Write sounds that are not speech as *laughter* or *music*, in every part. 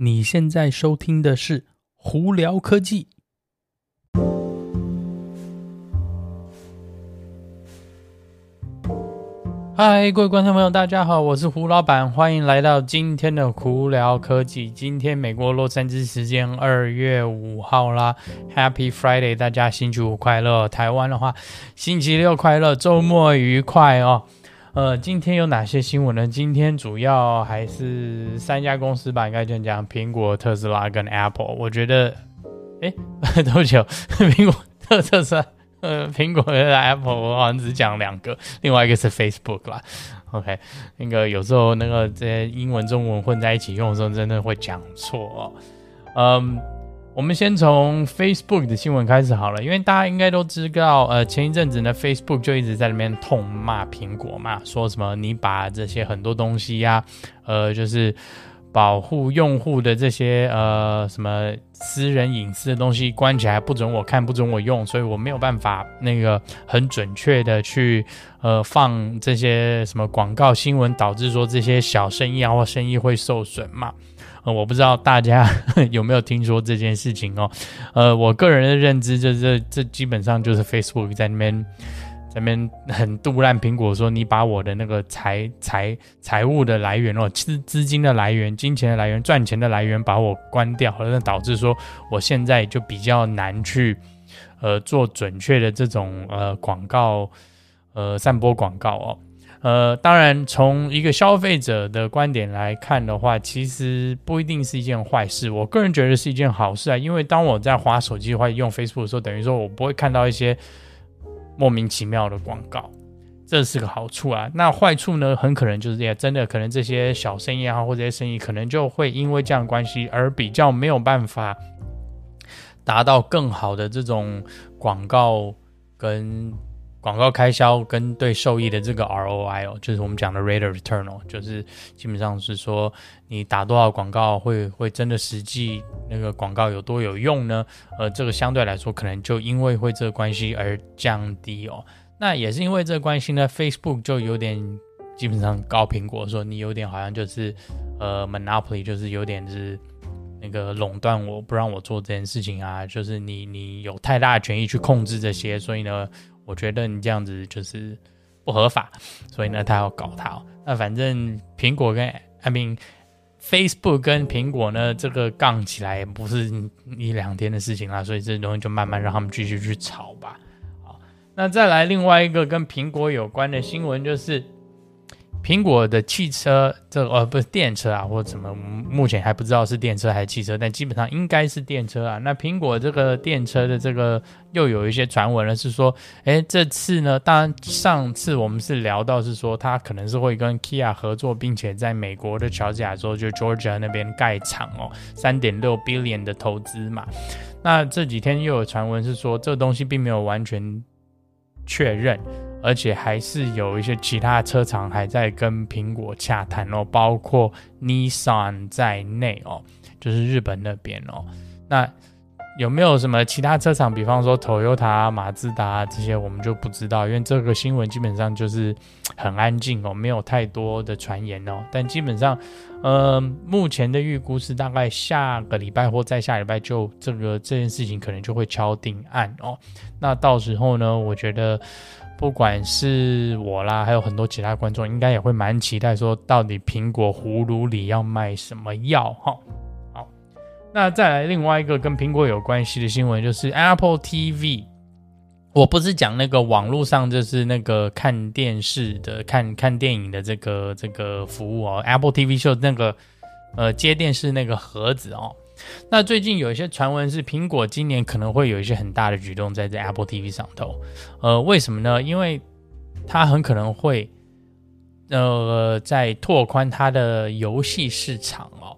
你现在收听的是胡聊科技。嗨，各位观众朋友，大家好，我是胡老板，欢迎来到今天的胡聊科技。今天美国洛杉矶时间二月五号啦，Happy Friday，大家星期五快乐。台湾的话，星期六快乐，周末愉快哦。呃，今天有哪些新闻呢？今天主要还是三家公司吧，应该这样讲：苹果、特斯拉跟 Apple。我觉得，哎，*laughs* 多久？*laughs* 苹果、特特斯拉，呃，*laughs* 苹果跟 Apple，我好像只讲两个，另外一个是 Facebook 啦。OK，那个有时候那个这些英文、中文混在一起用的时候，真的会讲错哦。嗯。我们先从 Facebook 的新闻开始好了，因为大家应该都知道，呃，前一阵子呢，Facebook 就一直在里面痛骂苹果嘛，说什么你把这些很多东西呀、呃，就是保护用户的这些呃什么私人隐私的东西关起来，不准我看，不准我用，所以我没有办法那个很准确的去呃放这些什么广告新闻，导致说这些小生意啊或生意会受损嘛。我不知道大家 *laughs* 有没有听说这件事情哦，呃，我个人的认知就是这基本上就是 Facebook 在那边在那边很杜烂苹果，说你把我的那个财财财务的来源哦，资资金的来源、金钱的来源、赚钱的来源把我关掉，那导致说我现在就比较难去呃做准确的这种呃广告呃散播广告哦。呃，当然，从一个消费者的观点来看的话，其实不一定是一件坏事。我个人觉得是一件好事啊，因为当我在滑手机或者用 Facebook 的时候，等于说我不会看到一些莫名其妙的广告，这是个好处啊。那坏处呢，很可能就是也真的可能这些小生意啊，或这些生意，可能就会因为这样关系而比较没有办法达到更好的这种广告跟。广告开销跟对收益的这个 ROI 哦，就是我们讲的 rate of return 哦，就是基本上是说你打多少广告会会真的实际那个广告有多有用呢？呃，这个相对来说可能就因为会这个关系而降低哦。那也是因为这个关系呢，Facebook 就有点基本上告苹果说你有点好像就是呃 monopoly，就是有点是那个垄断我不让我做这件事情啊，就是你你有太大的权益去控制这些，所以呢。我觉得你这样子就是不合法，所以呢，他要搞他。那反正苹果跟 I mean Facebook 跟苹果呢，这个杠起来不是一两天的事情啦，所以这东西就慢慢让他们继续去吵吧。好，那再来另外一个跟苹果有关的新闻就是。苹果的汽车，这呃不是电车啊，或者什么，目前还不知道是电车还是汽车，但基本上应该是电车啊。那苹果这个电车的这个又有一些传闻了，是说，诶，这次呢，当然上次我们是聊到是说，它可能是会跟 Kia 合作，并且在美国的乔治亚州就 Georgia 那边盖厂哦，三点六 billion 的投资嘛。那这几天又有传闻是说，这个东西并没有完全确认。而且还是有一些其他车厂还在跟苹果洽谈哦，包括 Nissan 在内哦，就是日本那边哦。那有没有什么其他车厂，比方说 Toyota、马自达这些，我们就不知道，因为这个新闻基本上就是很安静哦，没有太多的传言哦。但基本上，呃，目前的预估是大概下个礼拜或再下礼拜就这个这件事情可能就会敲定案哦。那到时候呢，我觉得。不管是我啦，还有很多其他观众，应该也会蛮期待，说到底苹果葫芦里要卖什么药哈？那再来另外一个跟苹果有关系的新闻，就是 Apple TV。我不是讲那个网络上就是那个看电视的、看看电影的这个这个服务哦，Apple TV Show 那个呃接电视那个盒子哦。那最近有一些传闻是苹果今年可能会有一些很大的举动在这 Apple TV 上头，呃，为什么呢？因为它很可能会，呃，在拓宽它的游戏市场哦，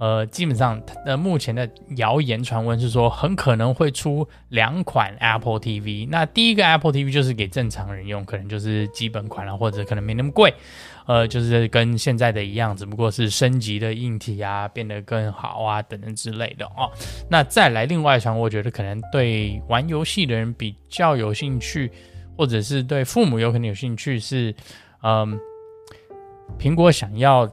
呃，基本上呃目前的谣言传闻是说很可能会出两款 Apple TV，那第一个 Apple TV 就是给正常人用，可能就是基本款了，或者可能没那么贵。呃，就是跟现在的一样，只不过是升级的硬体啊，变得更好啊，等等之类的哦。那再来另外一场，我觉得可能对玩游戏的人比较有兴趣，或者是对父母有可能有兴趣是，嗯，苹果想要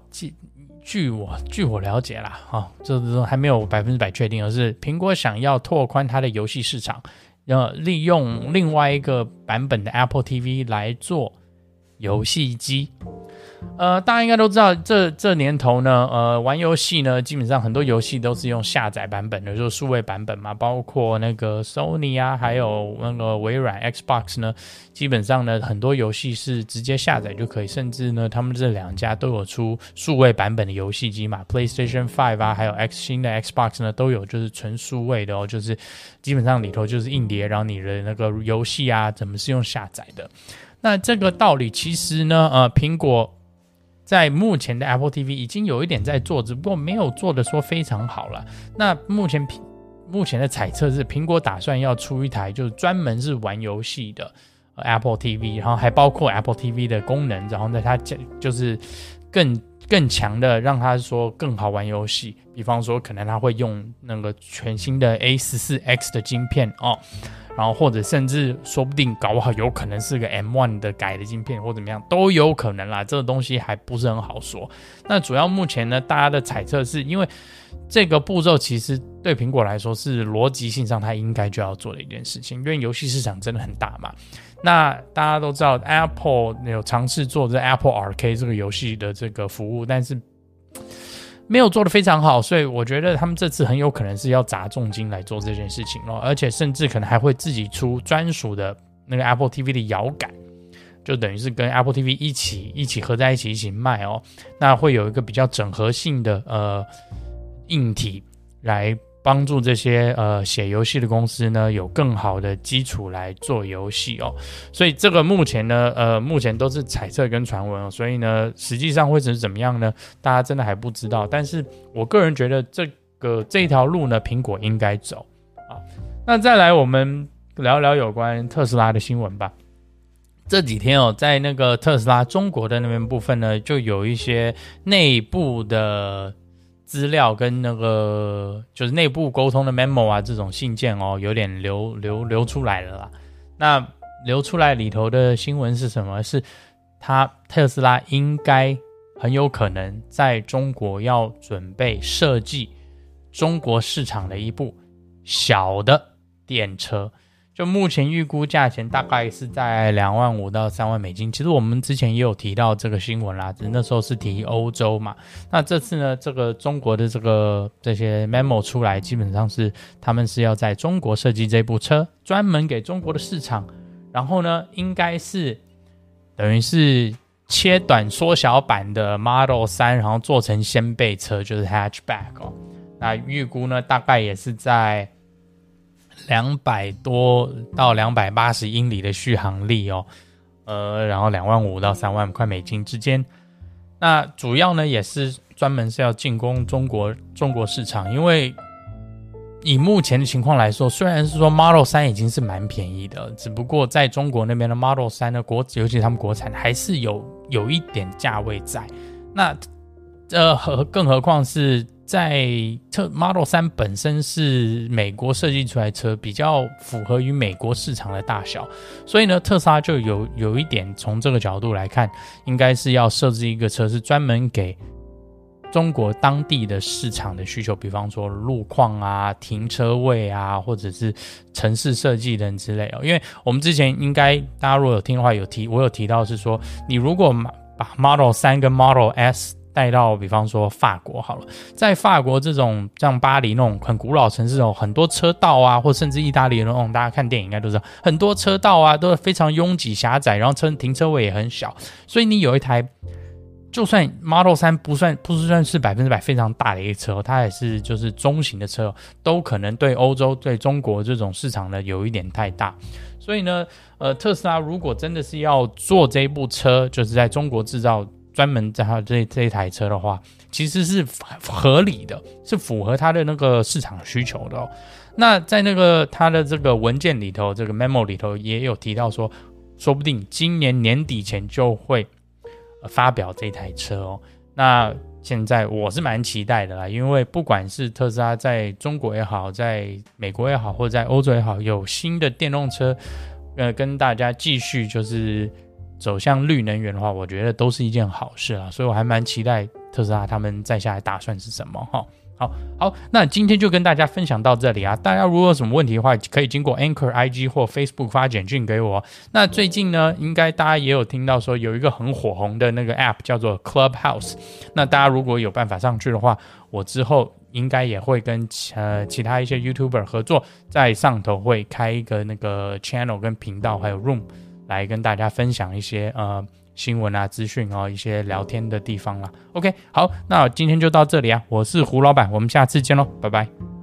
据我据我了解啦，啊，这都还没有百分之百确定，而是苹果想要拓宽它的游戏市场，要利用另外一个版本的 Apple TV 来做游戏机。呃，大家应该都知道，这这年头呢，呃，玩游戏呢，基本上很多游戏都是用下载版本的，就是数位版本嘛，包括那个 Sony 啊，还有那个微软 Xbox 呢，基本上呢，很多游戏是直接下载就可以，甚至呢，他们这两家都有出数位版本的游戏机嘛，PlayStation 5啊，还有 X 新的 Xbox 呢，都有就是纯数位的哦，就是基本上里头就是硬碟，然后你的那个游戏啊，怎么是用下载的？那这个道理其实呢，呃，苹果。在目前的 Apple TV 已经有一点在做，只不过没有做的说非常好了。那目前苹目前的猜测是，苹果打算要出一台就是专门是玩游戏的 Apple TV，然后还包括 Apple TV 的功能，然后呢，它就是更更强的让它说更好玩游戏。比方说，可能它会用那个全新的 A 十四 X 的晶片哦。然后或者甚至说不定搞不好有可能是个 M1 的改的晶片或怎么样都有可能啦，这个东西还不是很好说。那主要目前呢，大家的猜测是因为这个步骤其实对苹果来说是逻辑性上它应该就要做的一件事情，因为游戏市场真的很大嘛。那大家都知道 Apple 有尝试做这 Apple Arcade 这个游戏的这个服务，但是。没有做的非常好，所以我觉得他们这次很有可能是要砸重金来做这件事情哦，而且甚至可能还会自己出专属的那个 Apple TV 的摇杆，就等于是跟 Apple TV 一起一起合在一起一起卖哦，那会有一个比较整合性的呃硬体来。帮助这些呃写游戏的公司呢，有更好的基础来做游戏哦，所以这个目前呢呃目前都是猜测跟传闻哦，所以呢实际上会是怎么样呢？大家真的还不知道。但是我个人觉得这个这条路呢，苹果应该走啊。那再来我们聊聊有关特斯拉的新闻吧。这几天哦，在那个特斯拉中国的那边部分呢，就有一些内部的。资料跟那个就是内部沟通的 memo 啊，这种信件哦，有点流流流出来了啦。那流出来里头的新闻是什么？是他特斯拉应该很有可能在中国要准备设计中国市场的一部小的电车。就目前预估价钱大概是在两万五到三万美金。其实我们之前也有提到这个新闻啦，只是那时候是提欧洲嘛。那这次呢，这个中国的这个这些 memo 出来，基本上是他们是要在中国设计这部车，专门给中国的市场。然后呢，应该是等于是切短缩小版的 Model 3，然后做成掀背车，就是 hatchback 哦。那预估呢，大概也是在。两百多到两百八十英里的续航力哦，呃，然后两万五到三万块美金之间。那主要呢也是专门是要进攻中国中国市场，因为以目前的情况来说，虽然是说 Model 3已经是蛮便宜的，只不过在中国那边的 Model 3的国，尤其他们国产还是有有一点价位在。那呃和更何况是。在特 Model 3本身是美国设计出来车，比较符合于美国市场的大小，所以呢，特斯拉就有有一点从这个角度来看，应该是要设置一个车是专门给中国当地的市场的需求，比方说路况啊、停车位啊，或者是城市设计等之类哦。因为我们之前应该大家如果有听的话，有提我有提到是说，你如果把 Model 3跟 Model S 带到，比方说法国好了，在法国这种像巴黎那种很古老城市哦，很多车道啊，或甚至意大利那种，大家看电影应该都知道，很多车道啊都是非常拥挤狭窄，然后车停车位也很小，所以你有一台，就算 Model 3不算不是算是百分之百非常大的一个车，它也是就是中型的车，都可能对欧洲对中国这种市场呢有一点太大，所以呢，呃，特斯拉如果真的是要做这部车，就是在中国制造。专门在它这这一台车的话，其实是合理的，是符合它的那个市场需求的哦。那在那个它的这个文件里头，这个 memo 里头也有提到说，说不定今年年底前就会发表这台车哦。那现在我是蛮期待的啦，因为不管是特斯拉在中国也好，在美国也好，或者在欧洲也好，有新的电动车，呃，跟大家继续就是。走向绿能源的话，我觉得都是一件好事啊，所以我还蛮期待特斯拉他们再下来打算是什么哈。好好，那今天就跟大家分享到这里啊。大家如果有什么问题的话，可以经过 Anchor IG 或 Facebook 发简讯给我。那最近呢，应该大家也有听到说有一个很火红的那个 App 叫做 Clubhouse。那大家如果有办法上去的话，我之后应该也会跟呃其他一些 YouTuber 合作，在上头会开一个那个 Channel 跟频道，还有 Room 来跟大家分享一些呃。新闻啊，资讯啊，一些聊天的地方啦。OK，好，那今天就到这里啊，我是胡老板，我们下次见喽，拜拜。